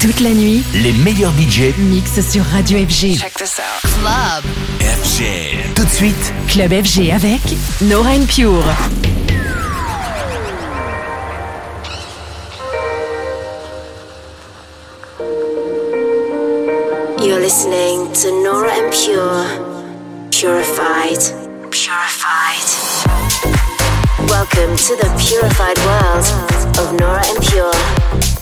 Toute la nuit, les meilleurs budgets mixent sur Radio FG. Check this out. Club FG. Tout de suite, Club FG avec Nora Pure. You're listening to Nora En Pure. Purified. Purified. Welcome to the purified world of Nora En Pure.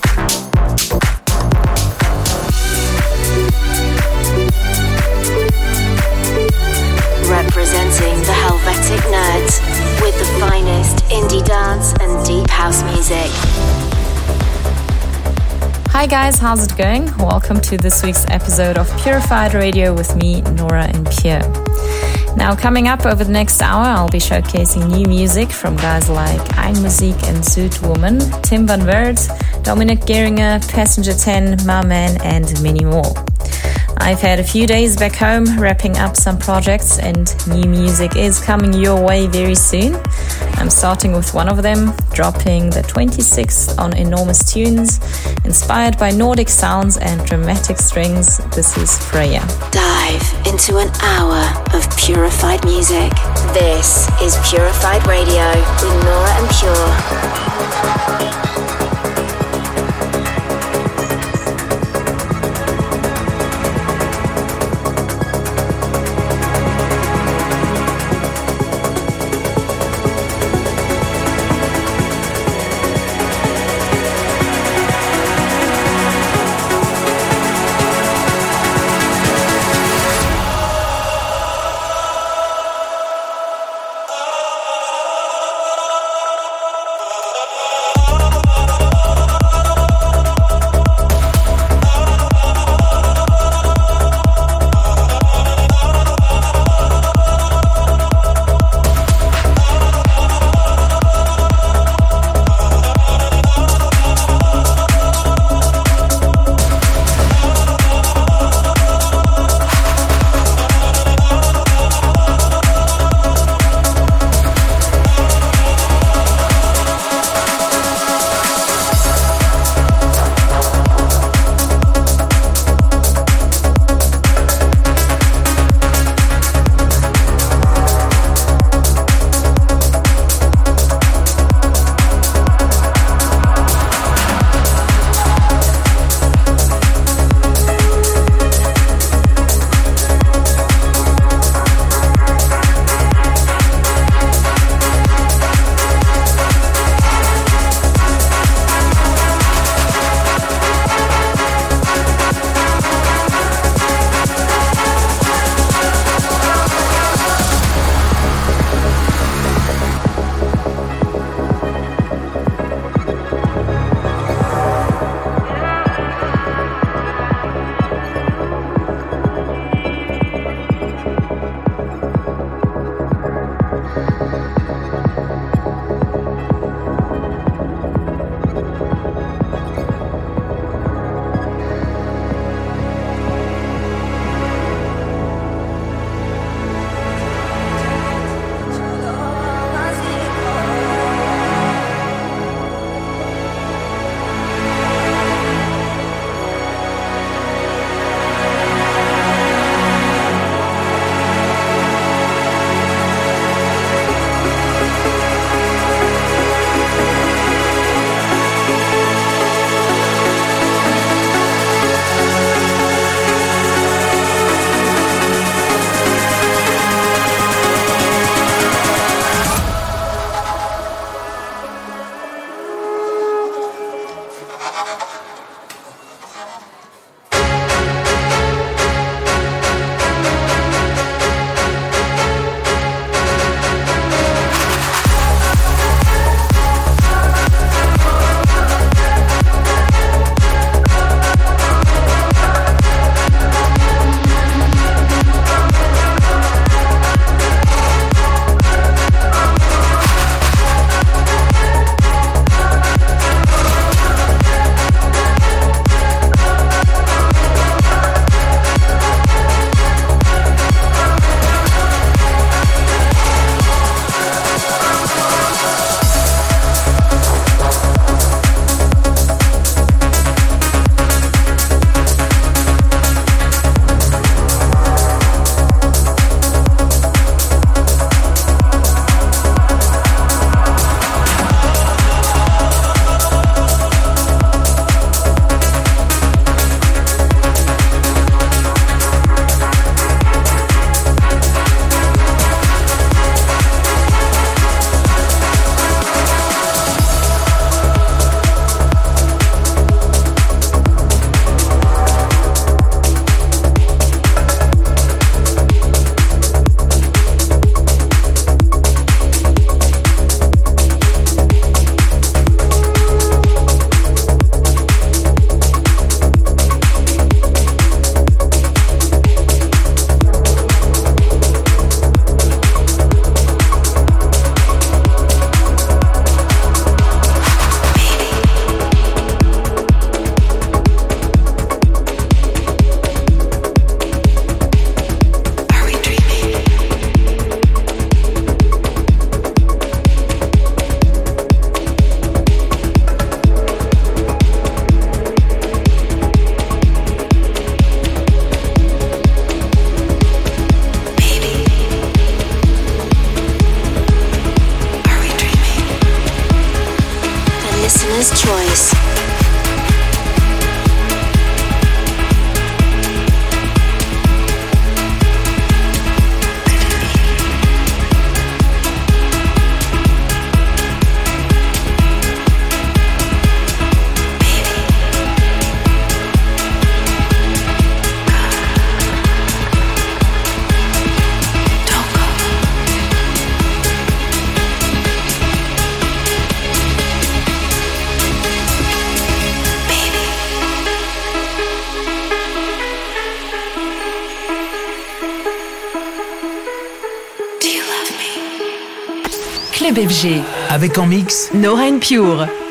Representing the Helvetic Nerds with the finest indie dance and deep house music. Hi guys, how's it going? Welcome to this week's episode of Purified Radio with me, Nora En Pure. Now, coming up over the next hour, I'll be showcasing new music from guys like Einmusik and Südwoman, Tim Van Werd, Dominic Geringer, Passenger 10, My Man, and many more. I've had a few days back home wrapping up some projects, and new music is coming your way very soon. I'm starting with one of them, dropping the 26th on Enormous Tunes. Inspired by Nordic sounds and dramatic strings, this is Freya. Dive into an hour of purified music. This is Purified Radio with Nora En Pure. FG. Avec en mix Nora Pure.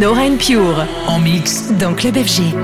Nora Pure. En mix dans Club FG.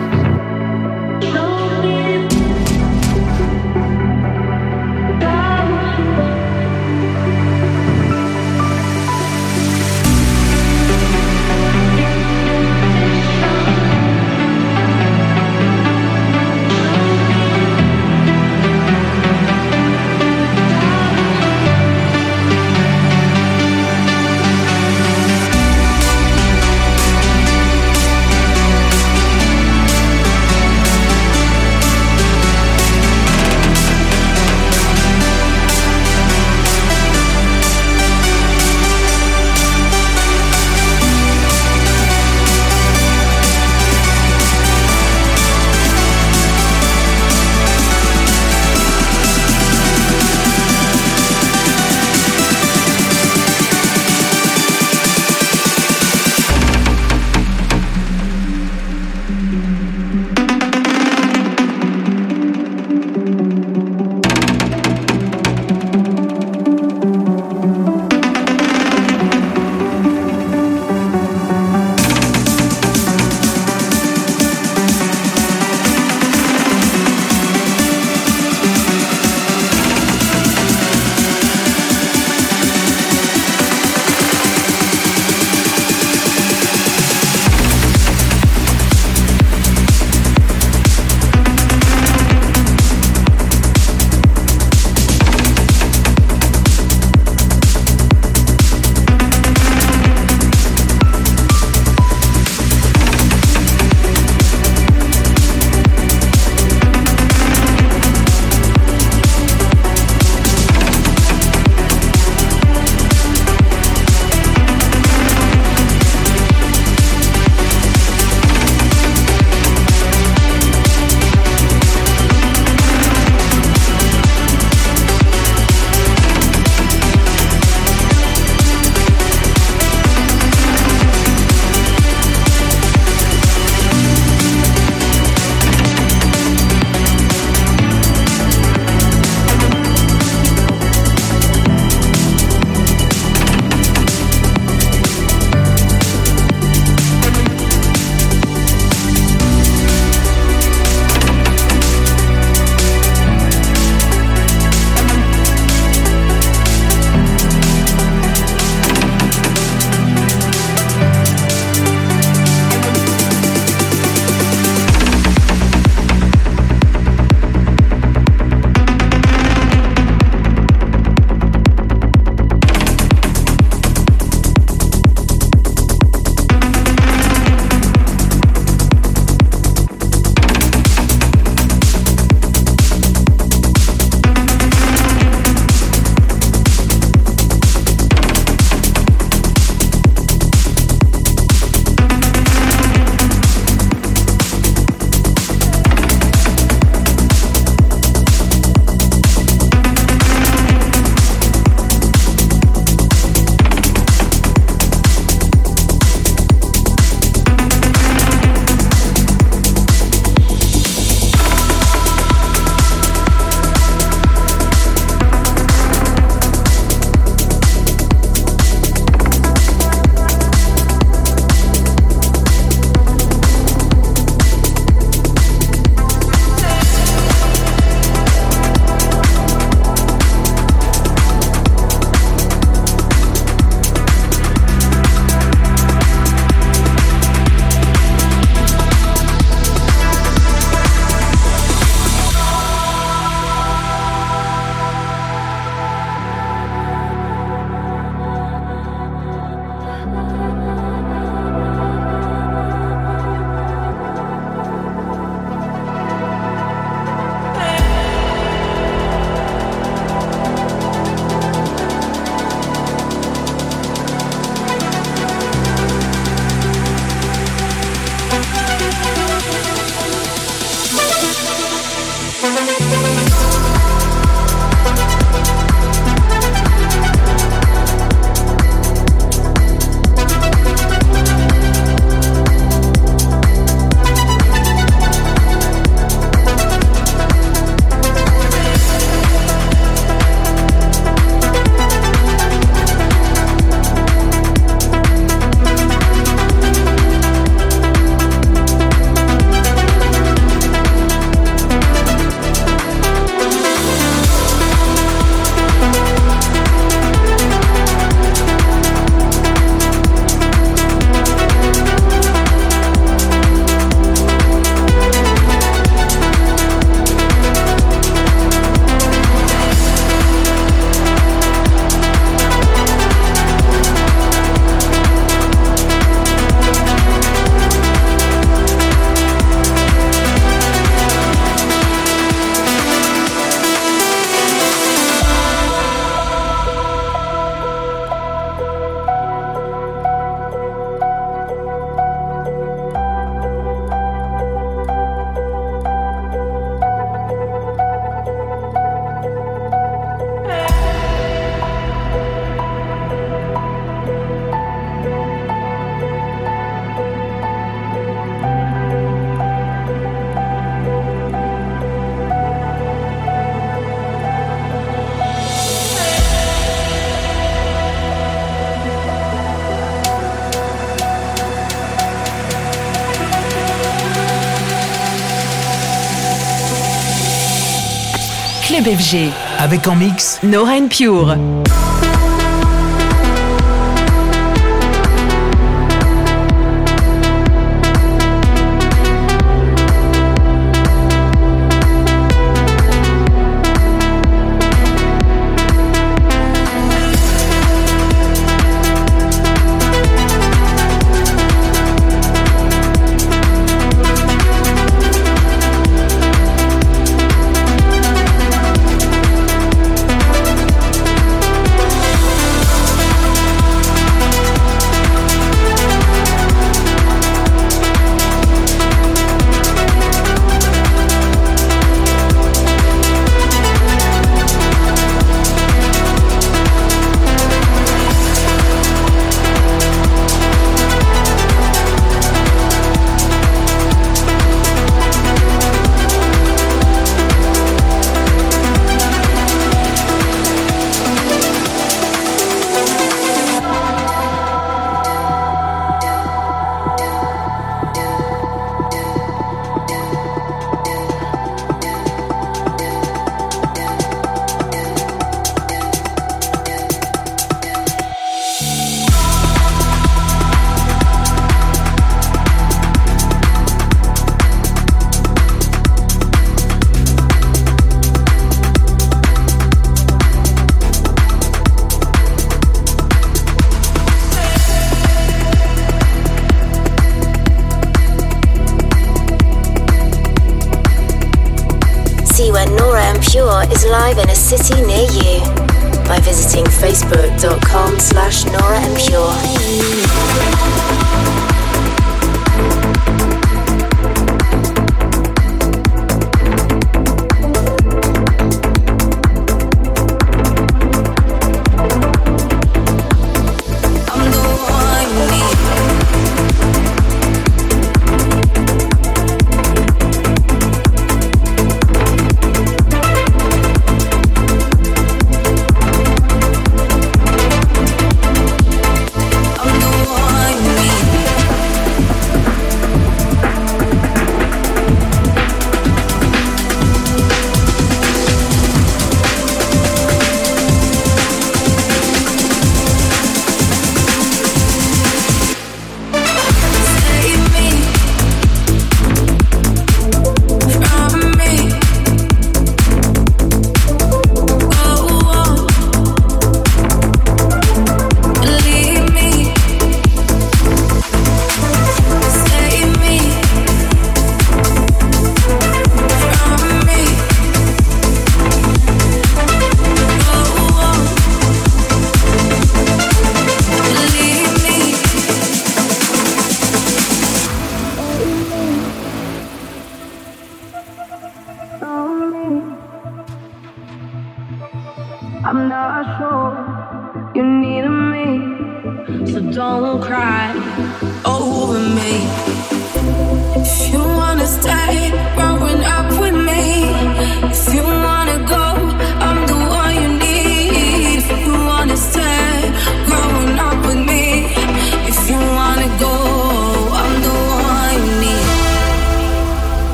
FG. Avec en mix Nora Pure.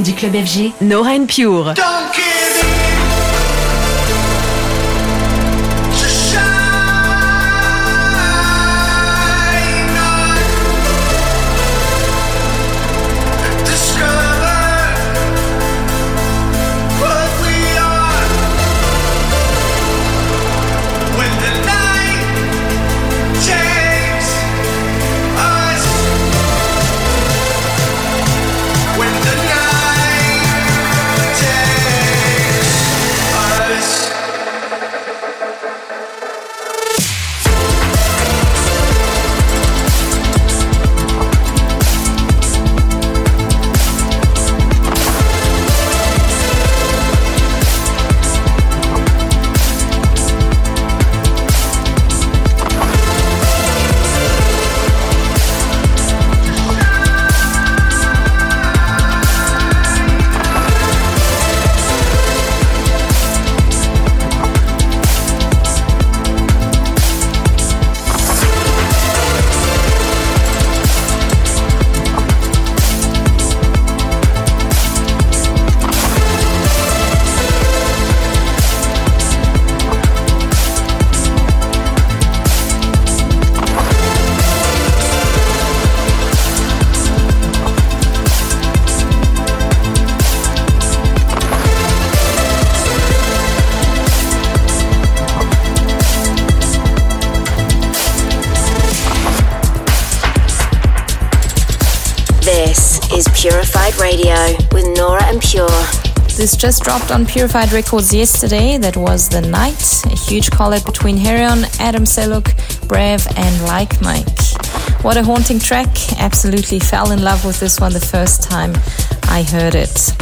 Du club FG, Nora Pure. This just dropped on Purified Records yesterday. That was The Night, a huge collab between Herion, Adam Sellouk, Brev, and Like Mike. What a haunting track. Absolutely fell in love with this one the first time I heard it.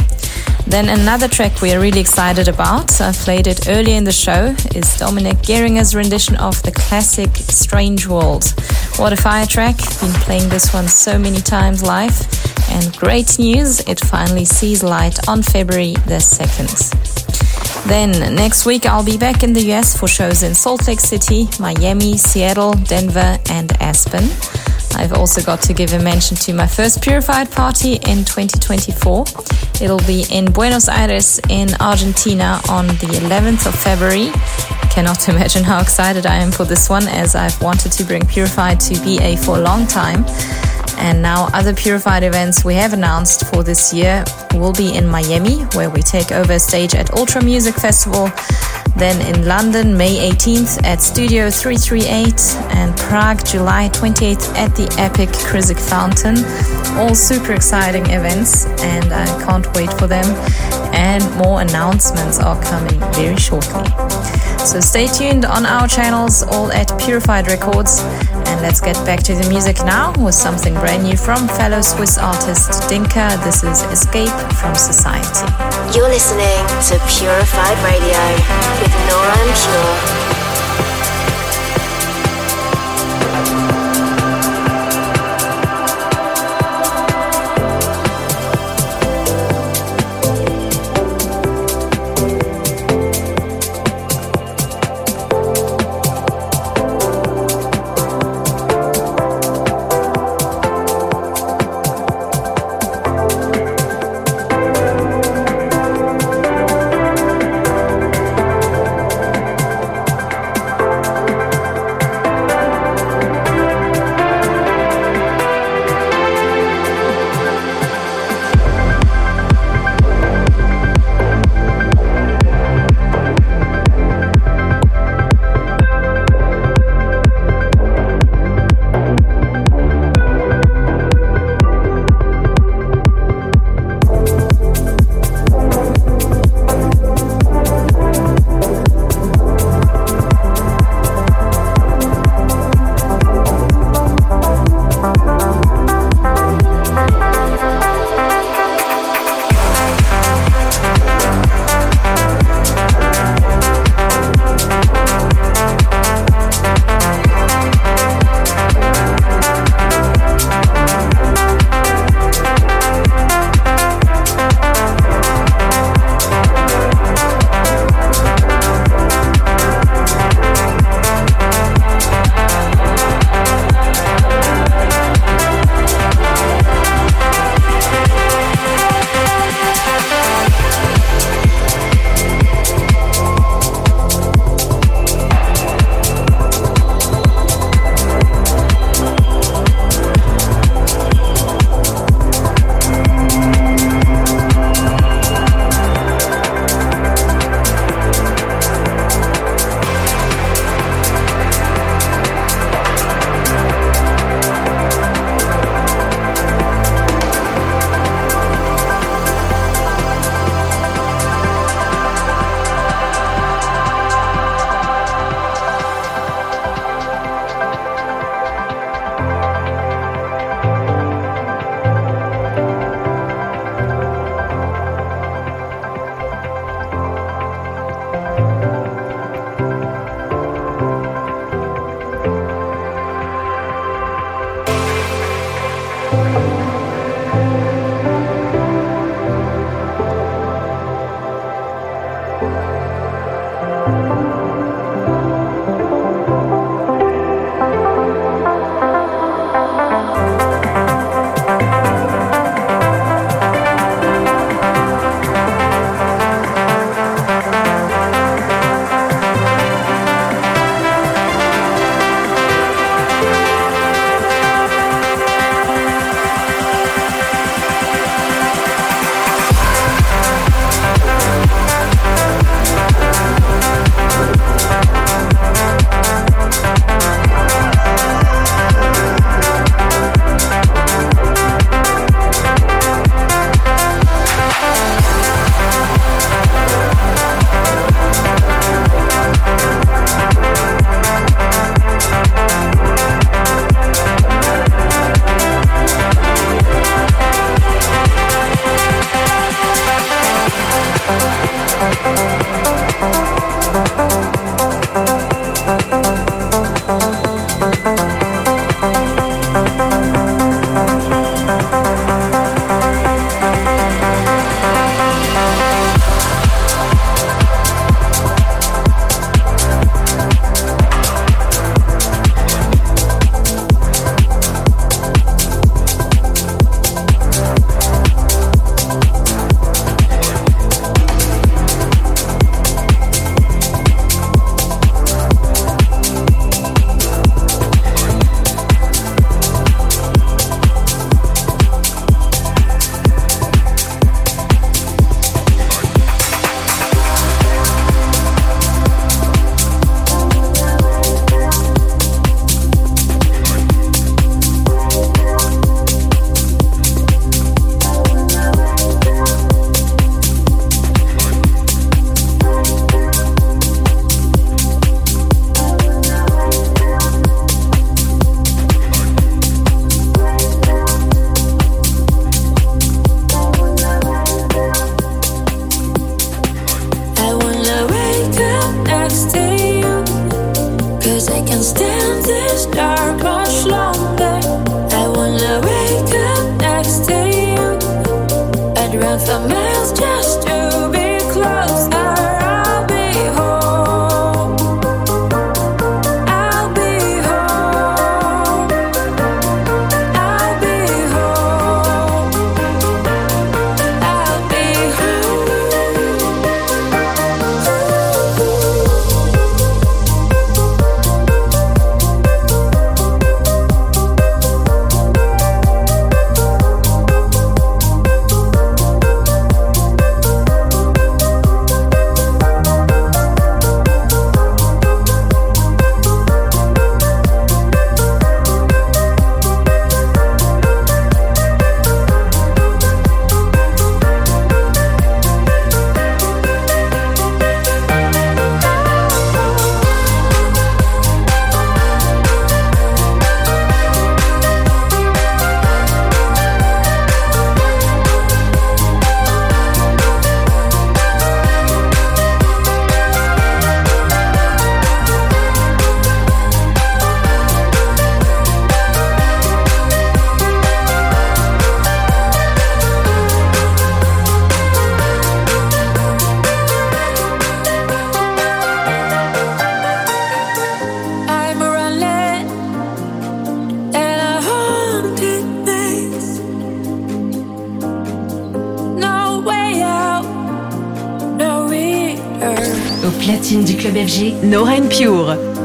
Then another track we are really excited about, I played it earlier in the show, is Dominic Geringer's rendition of the classic Strange World. What a fire track, been playing this one so many times live. And great news, it finally sees light on February the 2nd. Then next week I'll be back in the US for shows in Salt Lake City, Miami, Seattle, Denver, and Aspen. I've also got to give a mention to my first Purified party in 2024. It'll be in Buenos Aires in Argentina on the 11th of February. Cannot imagine how excited I am for this one as I've wanted to bring Purified to BA for a long time. And now, other Purified events we have announced for this year will be in Miami, where we take over stage at Ultra Music Festival. Then in London, May 18th at Studio 338, and Prague, July 28th at the Epic Krizik Fountain. All super exciting events, and I can't wait for them. And more announcements are coming very shortly. So stay tuned on our channels, all at Purified Records. And let's get back to the music now with something brand new from fellow Swiss artist Dinka. This is Escape from Society. You're listening to Purified Radio with Nora En Pure. Nora Pure.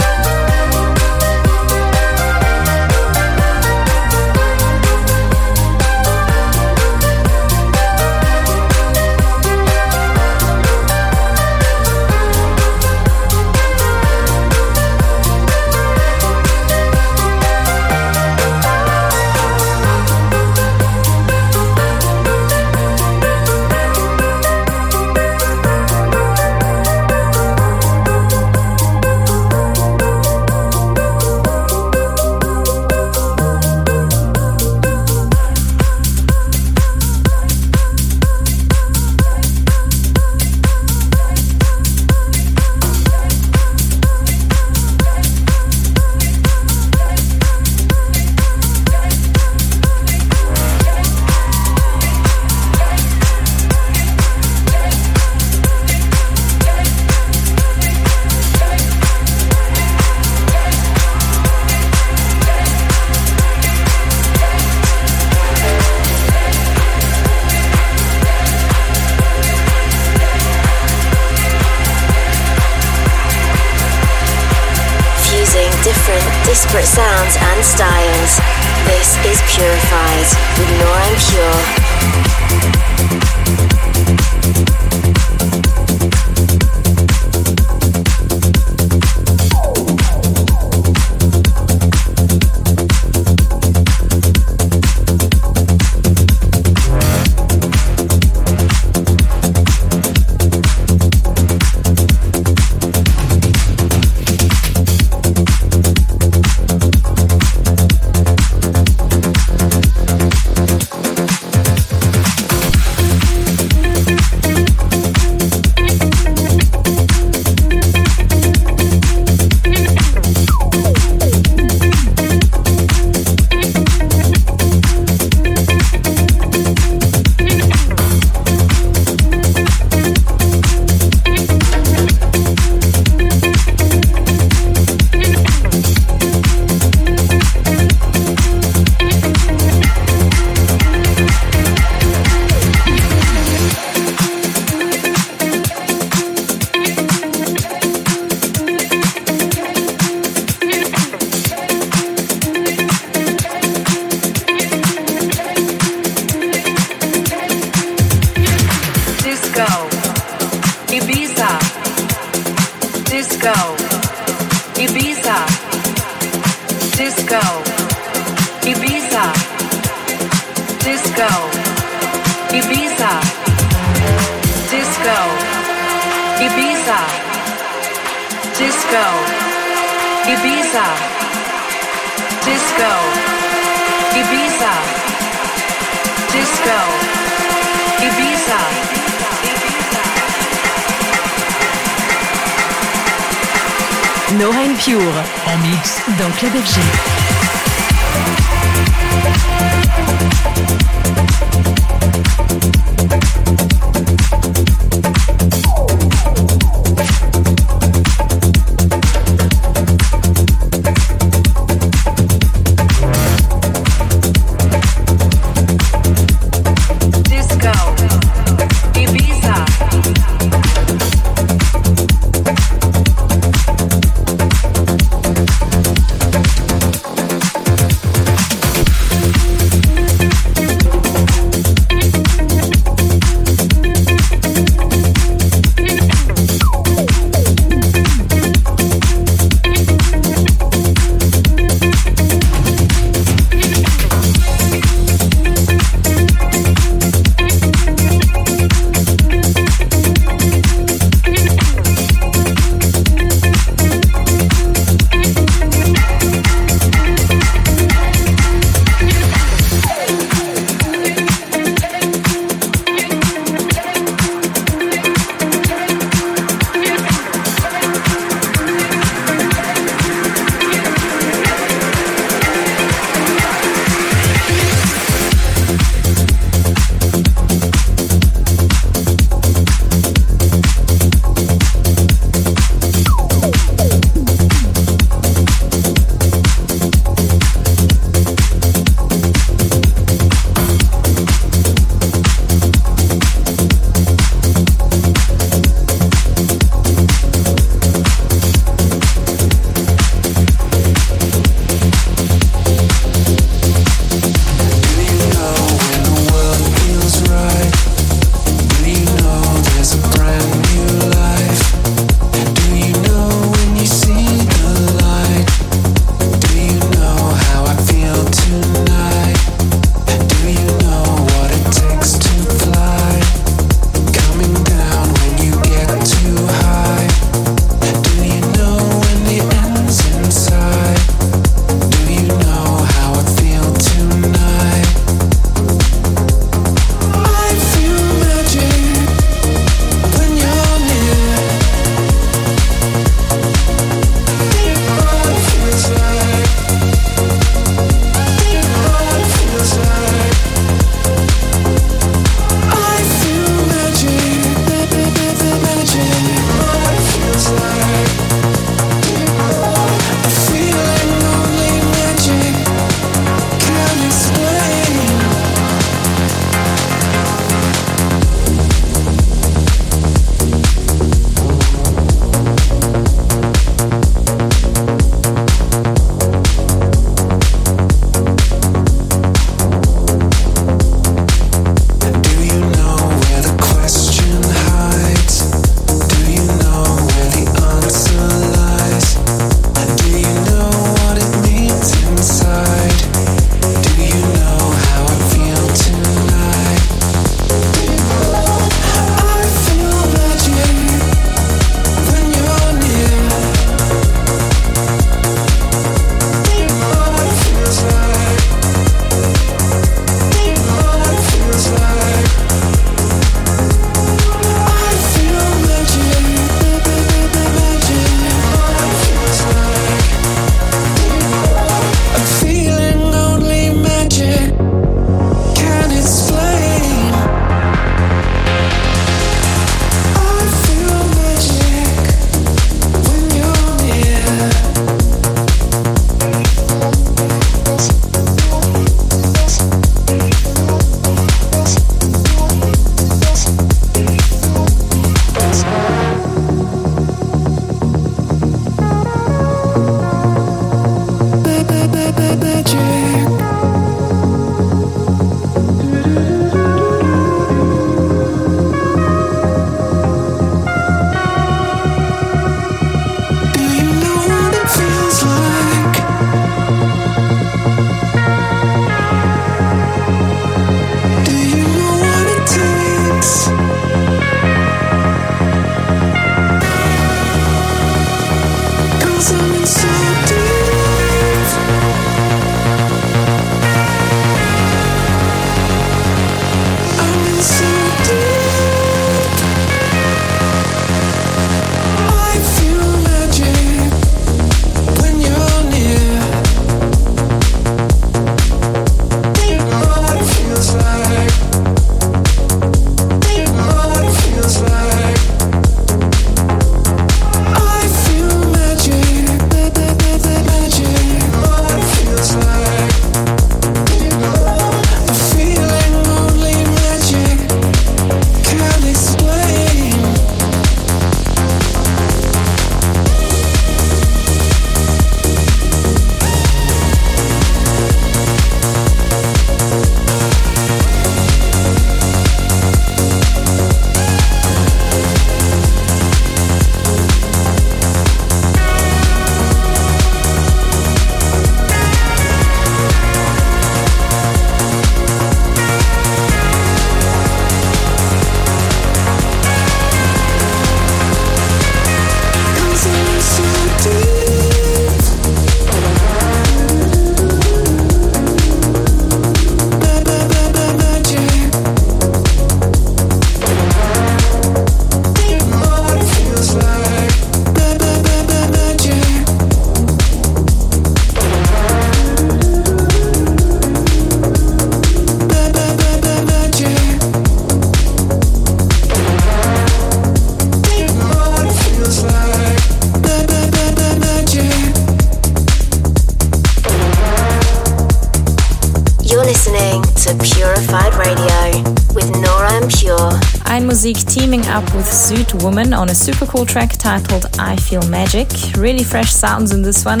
Up with Zoot Woman on a super cool track titled I Feel Magic. Really fresh sounds in this one,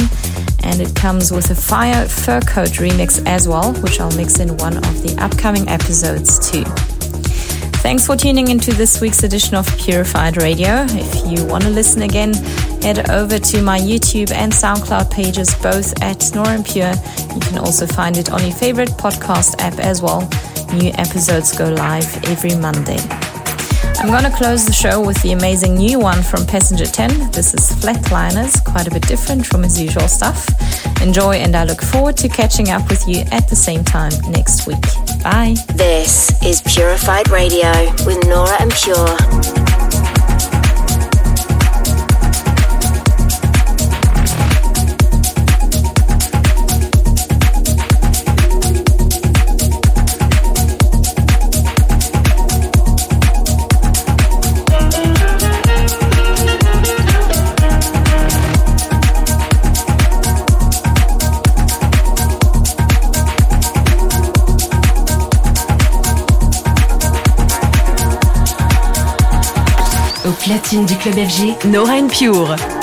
and it comes with a Fire Fur Coat remix as well, which I'll mix in one of the upcoming episodes too. Thanks for tuning into this week's edition of Purified Radio. If you want to listen again, head over to my YouTube and SoundCloud pages, both at Nora En Pure. You can also find it on your favorite podcast app as well. New episodes go live every Monday. I'm gonna close the show with the amazing new one from Passenger 10. This is Flatliners, quite a bit different from his usual stuff. Enjoy, and I look forward to catching up with you at the same time next week. Bye. This is Purified Radio with Nora En Pure. Platine du club FG, Nora Pure.